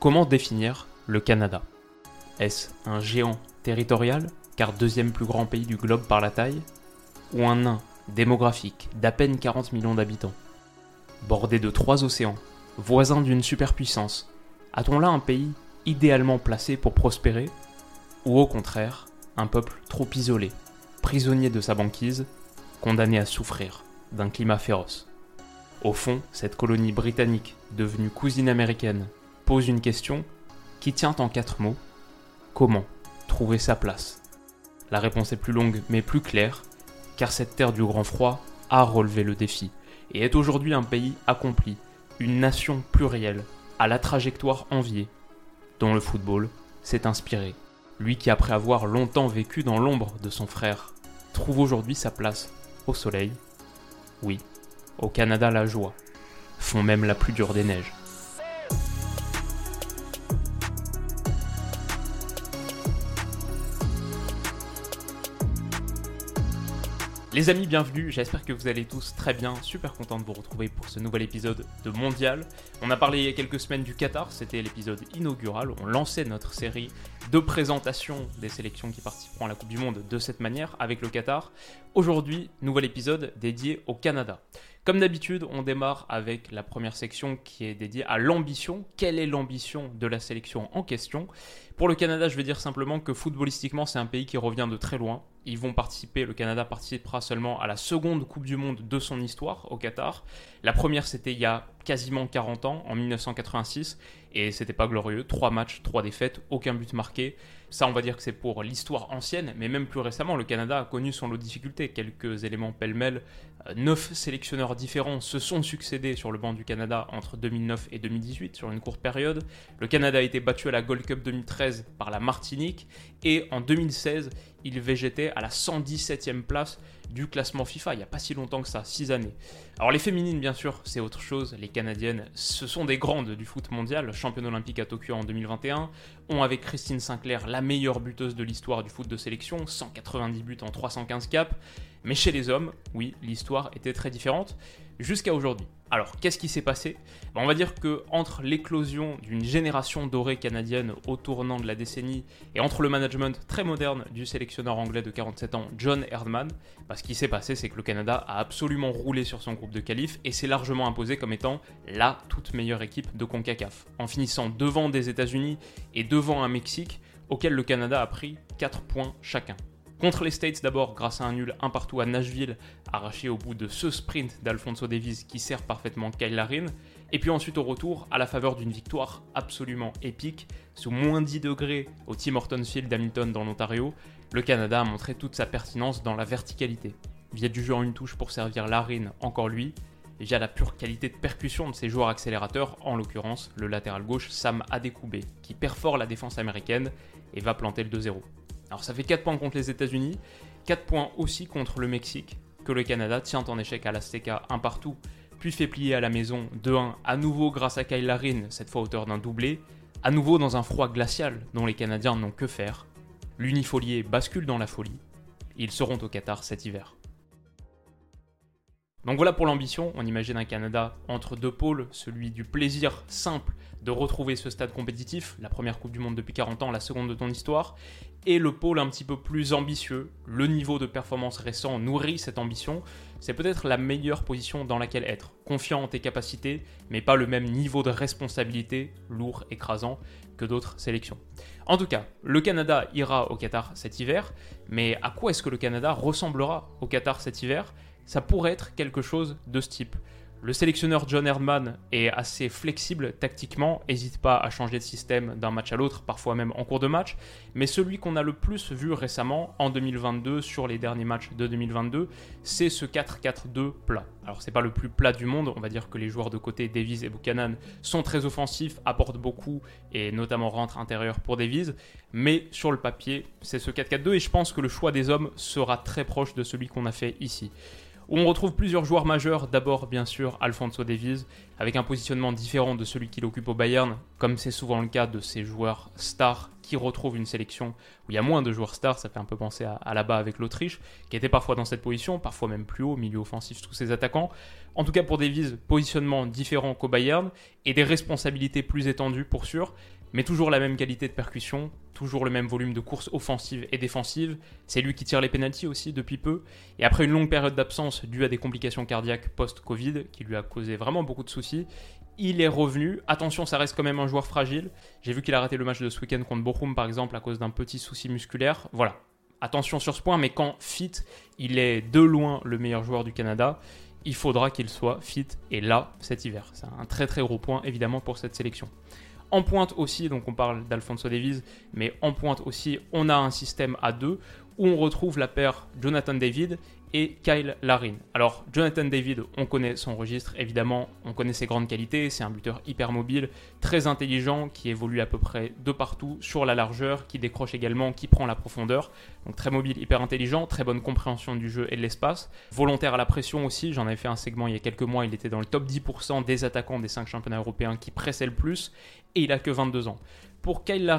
Comment définir le Canada? Est-ce un géant territorial, car deuxième plus grand pays du globe par la taille? Ou un nain démographique d'à peine 40 millions d'habitants? Bordé de trois océans, voisin d'une superpuissance, a-t-on là un pays idéalement placé pour prospérer? Ou au contraire, un peuple trop isolé, prisonnier de sa banquise, condamné à souffrir d'un climat féroce? Au fond, cette colonie britannique, devenue cousine américaine, pose une question qui tient en quatre mots. Comment trouver sa place? La réponse est plus longue mais plus claire, car cette terre du grand froid a relevé le défi et est aujourd'hui un pays accompli, une nation plurielle, à la trajectoire enviée, dont le football s'est inspiré. Lui qui, après avoir longtemps vécu dans l'ombre de son frère, trouve aujourd'hui sa place au soleil. Oui, au Canada la joie, font même la plus dure des neiges. Les amis, bienvenue, j'espère que vous allez tous très bien, super content de vous retrouver pour ce nouvel épisode de Mondial. On a parlé il y a quelques semaines du Qatar, c'était l'épisode inaugural, on lançait notre série de présentation des sélections qui participeront à la Coupe du Monde de cette manière avec le Qatar. Aujourd'hui, nouvel épisode dédié au Canada. Comme d'habitude, on démarre avec la première section qui est dédiée à l'ambition. Quelle est l'ambition de la sélection en question? Pour le Canada, je vais dire simplement que footballistiquement, c'est un pays qui revient de très loin. Ils vont participer, le Canada participera seulement à la seconde Coupe du Monde de son histoire au Qatar. La première, c'était il y a quasiment 40 ans, en 1986, et c'était pas glorieux. Trois matchs, trois défaites, aucun but marqué. Ça, on va dire que c'est pour l'histoire ancienne, mais même plus récemment, le Canada a connu son lot de difficultés. Quelques éléments pêle-mêle. Euh, neuf sélectionneurs différents se sont succédés sur le banc du Canada entre 2009 et 2018, sur une courte période. Le Canada a été battu à la Gold Cup 2013 par la Martinique, et en 2016, il végétait à la 117e place du classement FIFA, il n'y a pas si longtemps que ça, 6 années. Alors les féminines, bien sûr, c'est autre chose. Les Canadiennes, ce sont des grandes du foot mondial, championne olympique à Tokyo en 2021, ont avec Christine Sinclair la meilleure buteuse de l'histoire du foot de sélection, 190 buts en 315 caps. Mais chez les hommes, oui, l'histoire était très différente jusqu'à aujourd'hui. Alors, qu'est-ce qui s'est passé? Ben, On va dire que entre l'éclosion d'une génération dorée canadienne au tournant de la décennie et entre le management très moderne du sélectionneur anglais de 47 ans, John Herdman, ben, ce qui s'est passé, c'est que le Canada a absolument roulé sur son groupe de qualif et s'est largement imposé comme étant la toute meilleure équipe de CONCACAF, en finissant devant des États-Unis et devant un Mexique auquel le Canada a pris 4 points chacun. Contre les States d'abord grâce à un nul un partout à Nashville, arraché au bout de ce sprint d'Alfonso Davis qui sert parfaitement Kyle Larin. Et puis ensuite au retour, à la faveur d'une victoire absolument épique, sous moins 10 degrés au Tim Hortons Field d'Hamilton dans l'Ontario, le Canada a montré toute sa pertinence dans la verticalité. Via du jeu en une touche pour servir Larin, encore lui, et via la pure qualité de percussion de ses joueurs accélérateurs, en l'occurrence le latéral gauche Sam Adekoube, qui perfore la défense américaine et va planter le 2-0. Alors ça fait 4 points contre les États-Unis, 4 points aussi contre le Mexique, que le Canada tient en échec à l'Azteca un partout, puis fait plier à la maison 2-1, à nouveau grâce à Kyle Larin, cette fois auteur d'un doublé, à nouveau dans un froid glacial dont les Canadiens n'ont que faire. L'unifolié bascule dans la folie. Ils seront au Qatar cet hiver. Donc voilà pour l'ambition, on imagine un Canada entre deux pôles, celui du plaisir simple de retrouver ce stade compétitif, la première Coupe du Monde depuis 40 ans, la seconde de ton histoire, et le pôle un petit peu plus ambitieux, le niveau de performance récent nourrit cette ambition, c'est peut-être la meilleure position dans laquelle être, confiant en tes capacités, mais pas le même niveau de responsabilité, lourd, écrasant, que d'autres sélections. En tout cas, le Canada ira au Qatar cet hiver, mais à quoi est-ce que le Canada ressemblera au Qatar cet hiver? Ça pourrait être quelque chose de ce type. Le sélectionneur John Herdman est assez flexible tactiquement, n'hésite pas à changer de système d'un match à l'autre, parfois même en cours de match, mais celui qu'on a le plus vu récemment en 2022 sur les derniers matchs de 2022, c'est ce 4-4-2 plat. Alors c'est pas le plus plat du monde, on va dire que les joueurs de côté Davies et Buchanan sont très offensifs, apportent beaucoup et notamment rentrent intérieur pour Davies, mais sur le papier, c'est ce 4-4-2 et je pense que le choix des hommes sera très proche de celui qu'on a fait ici. Où on retrouve plusieurs joueurs majeurs. D'abord, bien sûr, Alfonso Davies, avec un positionnement différent de celui qu'il occupe au Bayern, comme c'est souvent le cas de ces joueurs stars qui retrouvent une sélection où il y a moins de joueurs stars. Ça fait un peu penser à, là-bas avec l'Autriche, qui était parfois dans cette position, parfois même plus haut, milieu offensif, tous ces attaquants. En tout cas, pour Davies, positionnement différent qu'au Bayern et des responsabilités plus étendues pour sûr mais toujours la même qualité de percussion, toujours le même volume de courses offensives et défensives. C'est lui qui tire les pénalties aussi depuis peu. Et après une longue période d'absence due à des complications cardiaques post-Covid, qui lui a causé vraiment beaucoup de soucis, il est revenu. Attention, ça reste quand même un joueur fragile. J'ai vu qu'il a raté le match de ce week-end contre Bochum, par exemple, à cause d'un petit souci musculaire. Voilà. Attention sur ce point, mais quand fit, il est de loin le meilleur joueur du Canada. Il faudra qu'il soit fit et là cet hiver. C'est un très très gros point évidemment pour cette sélection. En pointe aussi, donc on parle d'Alfonso Davies, mais en pointe aussi, on a un système à deux où on retrouve la paire Jonathan David et Kyle Larin. Alors, Jonathan David, on connaît son registre, évidemment, on connaît ses grandes qualités, c'est un buteur hyper mobile, très intelligent, qui évolue à peu près de partout, sur la largeur, qui décroche également, qui prend la profondeur. Donc très mobile, hyper intelligent, très bonne compréhension du jeu et de l'espace. Volontaire à la pression aussi, j'en avais fait un segment il y a quelques mois, il était dans le top 10% des attaquants des 5 championnats européens qui pressaient le plus, et il a que 22 ans. Pour Kyle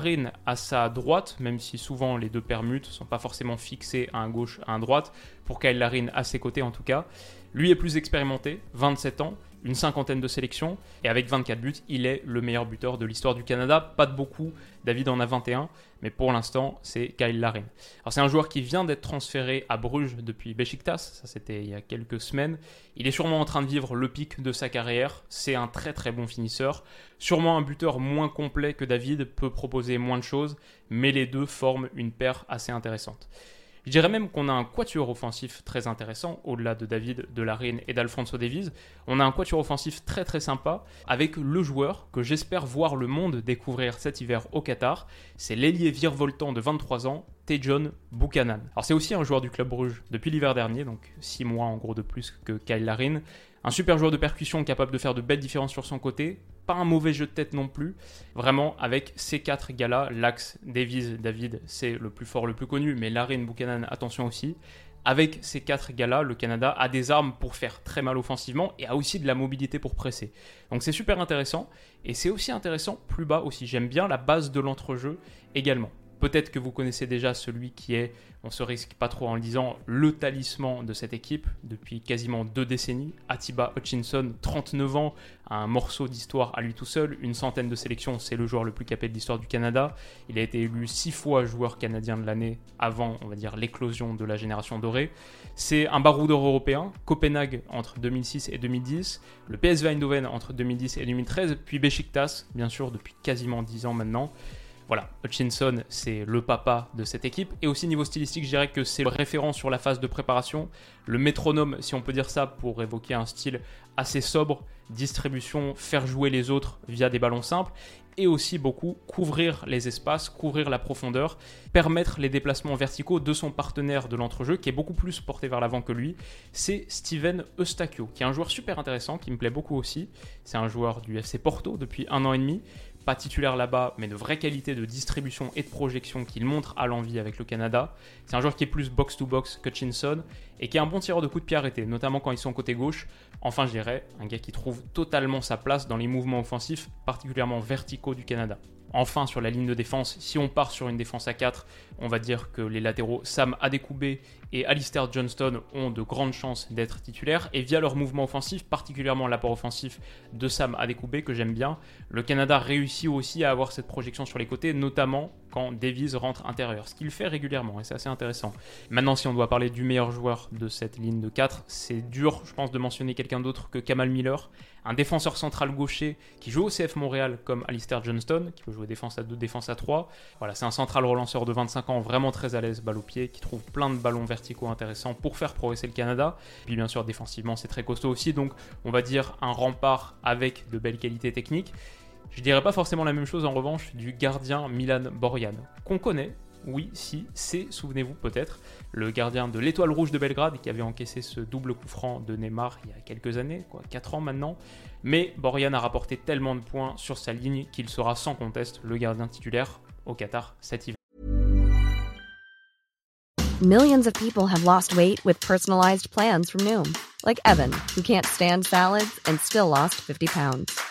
à sa droite, même si souvent les deux permutes ne sont pas forcément fixés à un gauche, à un droite, pour Kyle à ses côtés en tout cas, lui est plus expérimenté, 27 ans, une cinquantaine de sélections, et avec 24 buts, il est le meilleur buteur de l'histoire du Canada. Pas de beaucoup, David en a 21, mais pour l'instant, c'est Kyle Larin. C'est un joueur qui vient d'être transféré à Bruges depuis Besiktas, ça c'était il y a quelques semaines. Il est sûrement en train de vivre le pic de sa carrière, c'est un très très bon finisseur. Sûrement un buteur moins complet que David, peut proposer moins de choses, mais les deux forment une paire assez intéressante. Je dirais même qu'on a un quatuor offensif très intéressant, au-delà de David, de Larine et d'Alfonso Davies. On a un quatuor offensif très très sympa, avec le joueur que j'espère voir le monde découvrir cet hiver au Qatar. C'est l'ailier virevoltant de 23 ans, Tejon Buchanan. Alors c'est aussi un joueur du club Bruges depuis l'hiver dernier, donc 6 mois en gros de plus que Kyle Larin. Un super joueur de percussion capable de faire de belles différences sur son côté, pas un mauvais jeu de tête non plus. Vraiment, avec ces quatre gars-là, l'axe Davies, David, c'est le plus fort, le plus connu, mais Larine, Buchanan, attention aussi. Avec ces quatre gars-là, le Canada a des armes pour faire très mal offensivement et a aussi de la mobilité pour presser. Donc c'est super intéressant. Et c'est aussi intéressant plus bas aussi. J'aime bien la base de l'entrejeu également. Peut-être que vous connaissez déjà celui qui est, on se risque pas trop en le disant, le talisman de cette équipe depuis quasiment deux décennies. Atiba Hutchinson, 39 ans, un morceau d'histoire à lui tout seul, une centaine de sélections, c'est le joueur le plus capé de l'histoire du Canada. Il a été élu six fois joueur canadien de l'année avant, on va dire, l'éclosion de la génération dorée. C'est un baroudeur européen, Copenhague entre 2006 et 2010, le PSV Eindhoven entre 2010 et 2013, puis Besiktas, bien sûr, depuis quasiment 10 ans maintenant. Voilà, Hutchinson, c'est le papa de cette équipe. Et aussi niveau stylistique, je dirais que c'est le référent sur la phase de préparation, le métronome, si on peut dire ça, pour évoquer un style assez sobre, distribution, faire jouer les autres via des ballons simples, et aussi beaucoup couvrir les espaces, couvrir la profondeur, permettre les déplacements verticaux de son partenaire de l'entrejeu, qui est beaucoup plus porté vers l'avant que lui. C'est Steven Eustachio, qui est un joueur super intéressant, qui me plaît beaucoup aussi. C'est un joueur du FC Porto depuis un an et demi pas titulaire là-bas, mais de vraie qualité de distribution et de projection qu'il montre à l'envie avec le Canada. C'est un joueur qui est plus box-to-box que Chinson et qui est un bon tireur de coups de pied arrêtés, notamment quand ils sont côté gauche. Enfin, je dirais, un gars qui trouve totalement sa place dans les mouvements offensifs, particulièrement verticaux du Canada. Enfin, sur la ligne de défense, si on part sur une défense à 4, on va dire que les latéraux Sam Adekoube et Alistair Johnston ont de grandes chances d'être titulaires. Et via leur mouvement offensif, particulièrement l'apport offensif de Sam Adekoube, que j'aime bien, le Canada réussit aussi à avoir cette projection sur les côtés, notamment quand Davies rentre intérieur, ce qu'il fait régulièrement, et c'est assez intéressant. Maintenant, si on doit parler du meilleur joueur de cette ligne de 4, c'est dur, je pense, de mentionner quelqu'un d'autre que Kamal Miller, un défenseur central gaucher qui joue au CF Montréal comme Alistair Johnston, qui peut jouer défense à 2, défense à 3. Voilà, c'est un central relanceur de 25 ans, vraiment très à l'aise, balle au pied, qui trouve plein de ballons verticaux intéressants pour faire progresser le Canada. Puis bien sûr, défensivement, c'est très costaud aussi, donc on va dire un rempart avec de belles qualités techniques. Je dirais pas forcément la même chose en revanche du gardien Milan Borjan, qu'on connaît, oui, si, c'est, souvenez-vous peut-être, le gardien de l'Étoile Rouge de Belgrade qui avait encaissé ce double coup franc de Neymar il y a quelques années, quoi, 4 ans maintenant. Mais Borjan a rapporté tellement de points sur sa ligne qu'il sera sans conteste le gardien titulaire au Qatar cet hiver. Millions of people have lost weight with personalized plans from Noom, like Evan, who can't stand salads and still lost 50 pounds.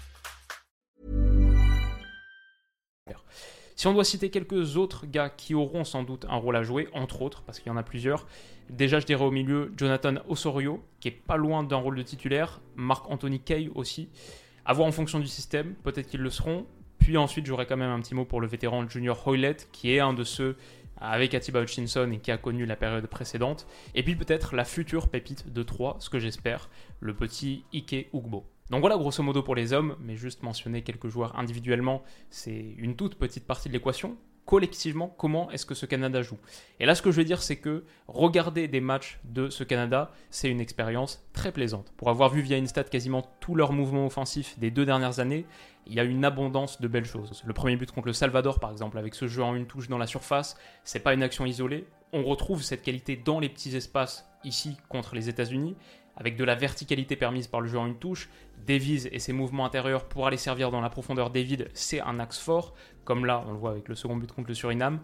Si on doit citer quelques autres gars qui auront sans doute un rôle à jouer, entre autres, parce qu'il y en a plusieurs, déjà je dirais au milieu Jonathan Osorio, qui est pas loin d'un rôle de titulaire, Marc-Anthony Kay aussi. À voir en fonction du système, peut-être qu'ils le seront. Puis ensuite, j'aurai quand même un petit mot pour le vétéran Junior Hoylett, qui est un de ceux avec Atiba Hutchinson et qui a connu la période précédente. Et puis peut-être la future pépite de 3, ce que j'espère, le petit Ike Ugbo. Donc voilà grosso modo pour les hommes, mais juste mentionner quelques joueurs individuellement, c'est une toute petite partie de l'équation. Collectivement, comment est-ce que ce Canada joue? Et là, ce que je veux dire, c'est que regarder des matchs de ce Canada, c'est une expérience très plaisante. Pour avoir vu via Instat quasiment tous leurs mouvements offensifs des deux dernières années, il y a une abondance de belles choses. Le premier but contre le Salvador, par exemple, avec ce jeu en une touche dans la surface, c'est pas une action isolée. On retrouve cette qualité dans les petits espaces ici contre les États-Unis, avec de la verticalité permise par le jeu en une touche. Davies et ses mouvements intérieurs pour aller servir dans la profondeur des vides, c'est un axe fort, comme là on le voit avec le second but contre le Suriname.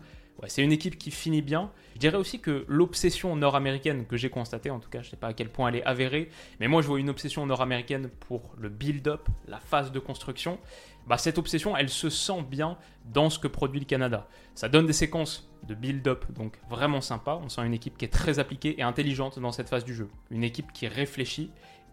C'est une équipe qui finit bien. Je dirais aussi que l'obsession nord-américaine que j'ai constatée, en tout cas je ne sais pas à quel point elle est avérée, mais moi je vois une obsession nord-américaine pour le build-up, la phase de construction. Bah, cette obsession, elle se sent bien dans ce que produit le Canada. Ça donne des séquences de build-up, donc vraiment sympa. On sent une équipe qui est très appliquée et intelligente dans cette phase du jeu. Une équipe qui réfléchit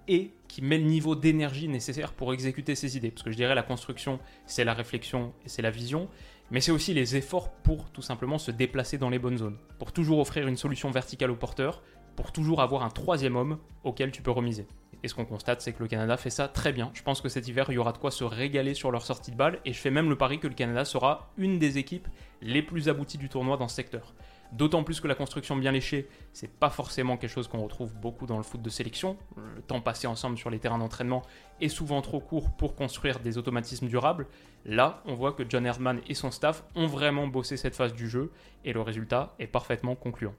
et qui met le niveau d'énergie nécessaire pour exécuter ses idées. Parce que je dirais la construction, c'est la réflexion et c'est la vision, mais c'est aussi les efforts pour tout simplement se déplacer dans les bonnes zones, pour toujours offrir une solution verticale au porteur, pour toujours avoir un troisième homme auquel tu peux remiser. Et ce qu'on constate, c'est que le Canada fait ça très bien. Je pense que cet hiver, il y aura de quoi se régaler sur leur sortie de balle, et je fais même le pari que le Canada sera une des équipes les plus abouties du tournoi dans ce secteur. D'autant plus que la construction bien léchée, c'est pas forcément quelque chose qu'on retrouve beaucoup dans le foot de sélection. Le temps passé ensemble sur les terrains d'entraînement est souvent trop court pour construire des automatismes durables. Là, on voit que John Herdman et son staff ont vraiment bossé cette phase du jeu et le résultat est parfaitement concluant.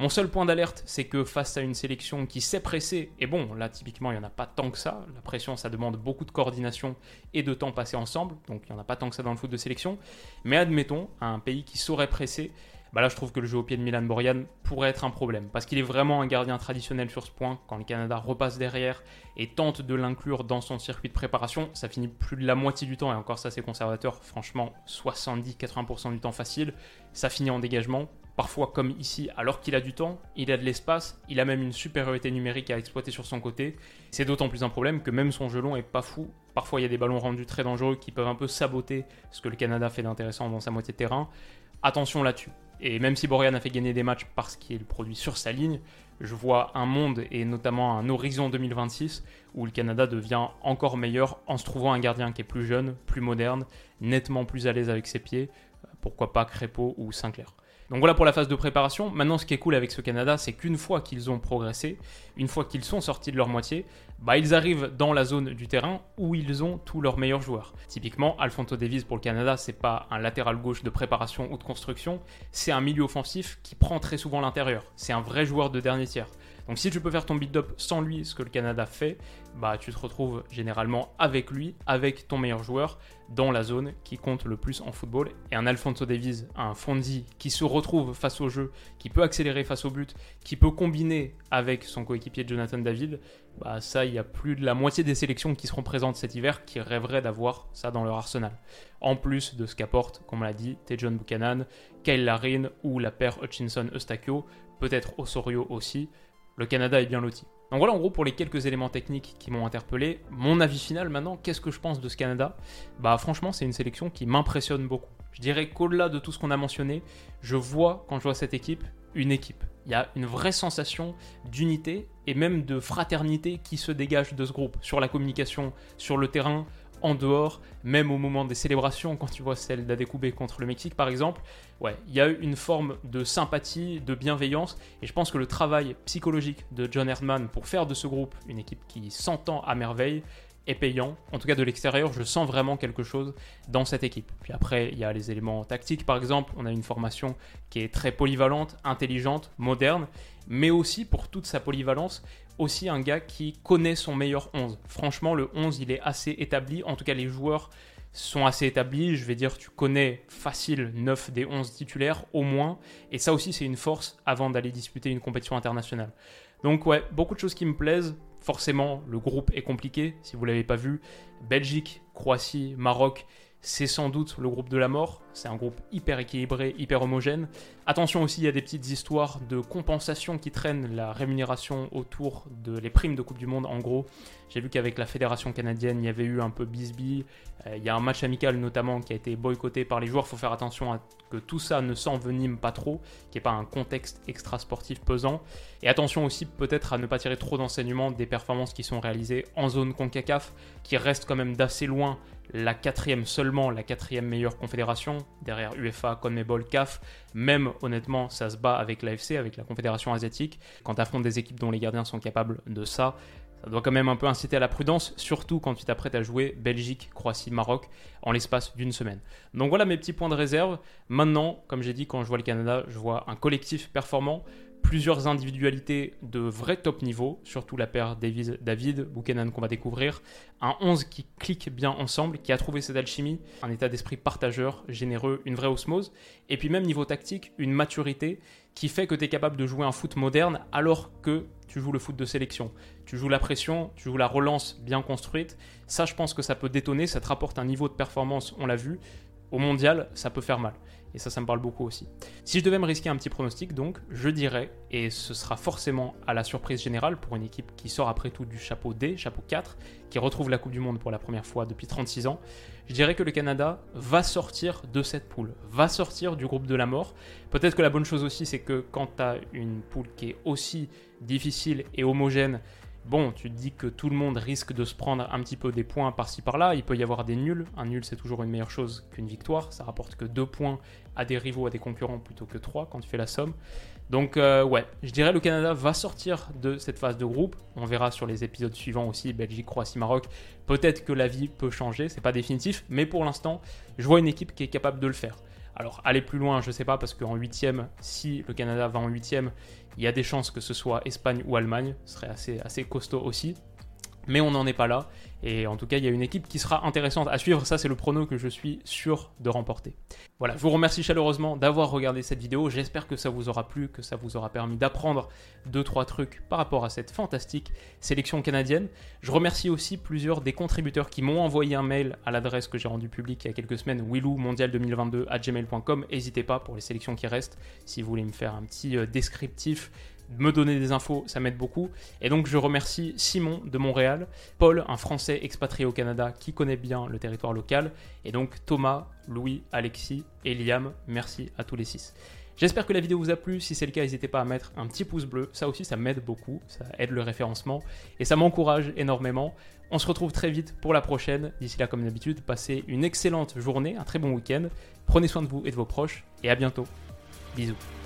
Mon seul point d'alerte, c'est que face à une sélection qui s'est pressée, et bon, là typiquement il n'y en a pas tant que ça, la pression ça demande beaucoup de coordination et de temps passé ensemble, donc il n'y en a pas tant que ça dans le foot de sélection, mais admettons, un pays qui saurait presser, bah là je trouve que le jeu au pied de Milan Borjan pourrait être un problème, parce qu'il est vraiment un gardien traditionnel sur ce point, quand le Canada repasse derrière et tente de l'inclure dans son circuit de préparation, ça finit plus de la moitié du temps, et encore ça c'est conservateur, franchement 70-80% du temps facile, ça finit en dégagement, parfois comme ici, alors qu'il a du temps, il a de l'espace, il a même une supériorité numérique à exploiter sur son côté. C'est d'autant plus un problème que même son jeu long est pas fou. Parfois, il y a des ballons rendus très dangereux qui peuvent un peu saboter ce que le Canada fait d'intéressant dans sa moitié de terrain. Attention là-dessus. Et même si Borian a fait gagner des matchs parce qu'il produit sur sa ligne, je vois un monde et notamment un horizon 2026 où le Canada devient encore meilleur en se trouvant un gardien qui est plus jeune, plus moderne, nettement plus à l'aise avec ses pieds. Pourquoi pas Crépeau ou Sinclair. Donc voilà pour la phase de préparation. Maintenant, ce qui est cool avec ce Canada, c'est qu'une fois qu'ils ont progressé, une fois qu'ils sont sortis de leur moitié, bah, ils arrivent dans la zone du terrain où ils ont tous leurs meilleurs joueurs. Typiquement, Alfonso Davies pour le Canada, c'est pas un latéral gauche de préparation ou de construction, c'est un milieu offensif qui prend très souvent l'intérieur. C'est un vrai joueur de dernier tiers. Donc si tu peux faire ton beat-up sans lui, ce que le Canada fait, bah tu te retrouves généralement avec lui, avec ton meilleur joueur, dans la zone qui compte le plus en football. Et un Alfonso Davies, un Fonzi qui se retrouve face au jeu, qui peut accélérer face au but, qui peut combiner avec son coéquipier Jonathan David, bah ça, il y a plus de la moitié des sélections qui seront présentes cet hiver qui rêveraient d'avoir ça dans leur arsenal. En plus de ce qu'apporte, comme on l'a dit, Tejon Buchanan, Kyle Larin ou la paire Hutchinson-Eustachio, peut-être Osorio aussi le Canada est bien loti. Donc voilà en gros pour les quelques éléments techniques qui m'ont interpellé. Mon avis final maintenant, qu'est-ce que je pense de ce Canada? Bah franchement c'est une sélection qui m'impressionne beaucoup. Je dirais qu'au-delà de tout ce qu'on a mentionné, je vois quand je vois cette équipe une équipe. Il y a une vraie sensation d'unité et même de fraternité qui se dégage de ce groupe sur la communication, sur le terrain, en dehors, même au moment des célébrations, quand tu vois celle d'Adekoubé contre le Mexique par exemple, il y a eu une forme de sympathie, de bienveillance, et je pense que le travail psychologique de John Herdman pour faire de ce groupe une équipe qui s'entend à merveille payant. En tout cas, de l'extérieur, je sens vraiment quelque chose dans cette équipe. Puis après, il y a les éléments tactiques, par exemple. On a une formation qui est très polyvalente, intelligente, moderne, mais aussi pour toute sa polyvalence, aussi un gars qui connaît son meilleur 11. Franchement, le 11, il est assez établi. En tout cas, les joueurs sont assez établis. Je vais dire, tu connais facile 9 des 11 titulaires au moins. Et ça aussi, c'est une force avant d'aller disputer une compétition internationale. Donc ouais, beaucoup de choses qui me plaisent. Forcément, le groupe est compliqué, si vous ne l'avez pas vu. Belgique, Croatie, Maroc, c'est sans doute le groupe de la mort. C'est un groupe hyper équilibré, hyper homogène. Attention aussi, il y a des petites histoires de compensation qui traînent la rémunération autour de les primes de Coupe du Monde. En gros, j'ai vu qu'avec la fédération canadienne, il y avait eu un peu bisbee. Euh, il y a un match amical notamment qui a été boycotté par les joueurs. Il faut faire attention à que tout ça ne s'envenime pas trop, qu'il n'y ait pas un contexte extra-sportif pesant. Et attention aussi peut-être à ne pas tirer trop d'enseignements des performances qui sont réalisées en zone CONCACAF, qui reste quand même d'assez loin la quatrième seulement, la quatrième meilleure confédération, derrière UEFA, CONMEBOL, CAF. Même honnêtement, ça se bat avec l'AFC, avec la confédération asiatique. Quand tu affrontes des équipes dont les gardiens sont capables de ça, ça doit quand même un peu inciter à la prudence, surtout quand tu t'apprêtes à jouer Belgique, Croatie, Maroc en l'espace d'une semaine. Donc voilà mes petits points de réserve. Maintenant, comme j'ai dit, quand je vois le Canada, je vois un collectif performant, plusieurs individualités de vrai top niveau, surtout la paire David, Buchanan qu'on va découvrir, un 11 qui clique bien ensemble, qui a trouvé cette alchimie, un état d'esprit partageur, généreux, une vraie osmose, et puis même niveau tactique, une maturité qui fait que tu es capable de jouer un foot moderne alors que tu joues le foot de sélection. Tu joues la pression, tu joues la relance bien construite. Ça, je pense que ça peut détonner, ça te rapporte un niveau de performance, on l'a vu. Au mondial, ça peut faire mal. Et ça, ça me parle beaucoup aussi. Si je devais me risquer un petit pronostic, donc, je dirais, et ce sera forcément à la surprise générale pour une équipe qui sort après tout du chapeau D, chapeau 4, qui retrouve la Coupe du Monde pour la première fois depuis 36 ans, je dirais que le Canada va sortir de cette poule, va sortir du groupe de la mort. Peut-être que la bonne chose aussi, c'est que quand tu une poule qui est aussi difficile et homogène, bon, tu te dis que tout le monde risque de se prendre un petit peu des points par-ci par-là. Il peut y avoir des nuls. Un nul, c'est toujours une meilleure chose qu'une victoire. Ça rapporte que deux points à des rivaux, à des concurrents, plutôt que trois quand tu fais la somme. Donc, euh, ouais, je dirais le Canada va sortir de cette phase de groupe. On verra sur les épisodes suivants aussi, Belgique, Croatie, Maroc. Peut-être que la vie peut changer, c'est pas définitif, mais pour l'instant, je vois une équipe qui est capable de le faire. Alors, aller plus loin, je sais pas, parce qu'en huitième, si le Canada va en huitième, il y a des chances que ce soit Espagne ou Allemagne, ce serait assez, assez costaud aussi. Mais on n'en est pas là. Et en tout cas, il y a une équipe qui sera intéressante à suivre. Ça, c'est le prono que je suis sûr de remporter. Voilà, je vous remercie chaleureusement d'avoir regardé cette vidéo. J'espère que ça vous aura plu, que ça vous aura permis d'apprendre 2-3 trucs par rapport à cette fantastique sélection canadienne. Je remercie aussi plusieurs des contributeurs qui m'ont envoyé un mail à l'adresse que j'ai rendue publique il y a quelques semaines, willowmondial2022 à gmail.com. N'hésitez pas pour les sélections qui restent, si vous voulez me faire un petit euh, descriptif me donner des infos, ça m'aide beaucoup. Et donc je remercie Simon de Montréal, Paul, un Français expatrié au Canada qui connaît bien le territoire local, et donc Thomas, Louis, Alexis et Liam, merci à tous les six. J'espère que la vidéo vous a plu, si c'est le cas n'hésitez pas à mettre un petit pouce bleu, ça aussi ça m'aide beaucoup, ça aide le référencement et ça m'encourage énormément. On se retrouve très vite pour la prochaine, d'ici là comme d'habitude, passez une excellente journée, un très bon week-end, prenez soin de vous et de vos proches et à bientôt. Bisous.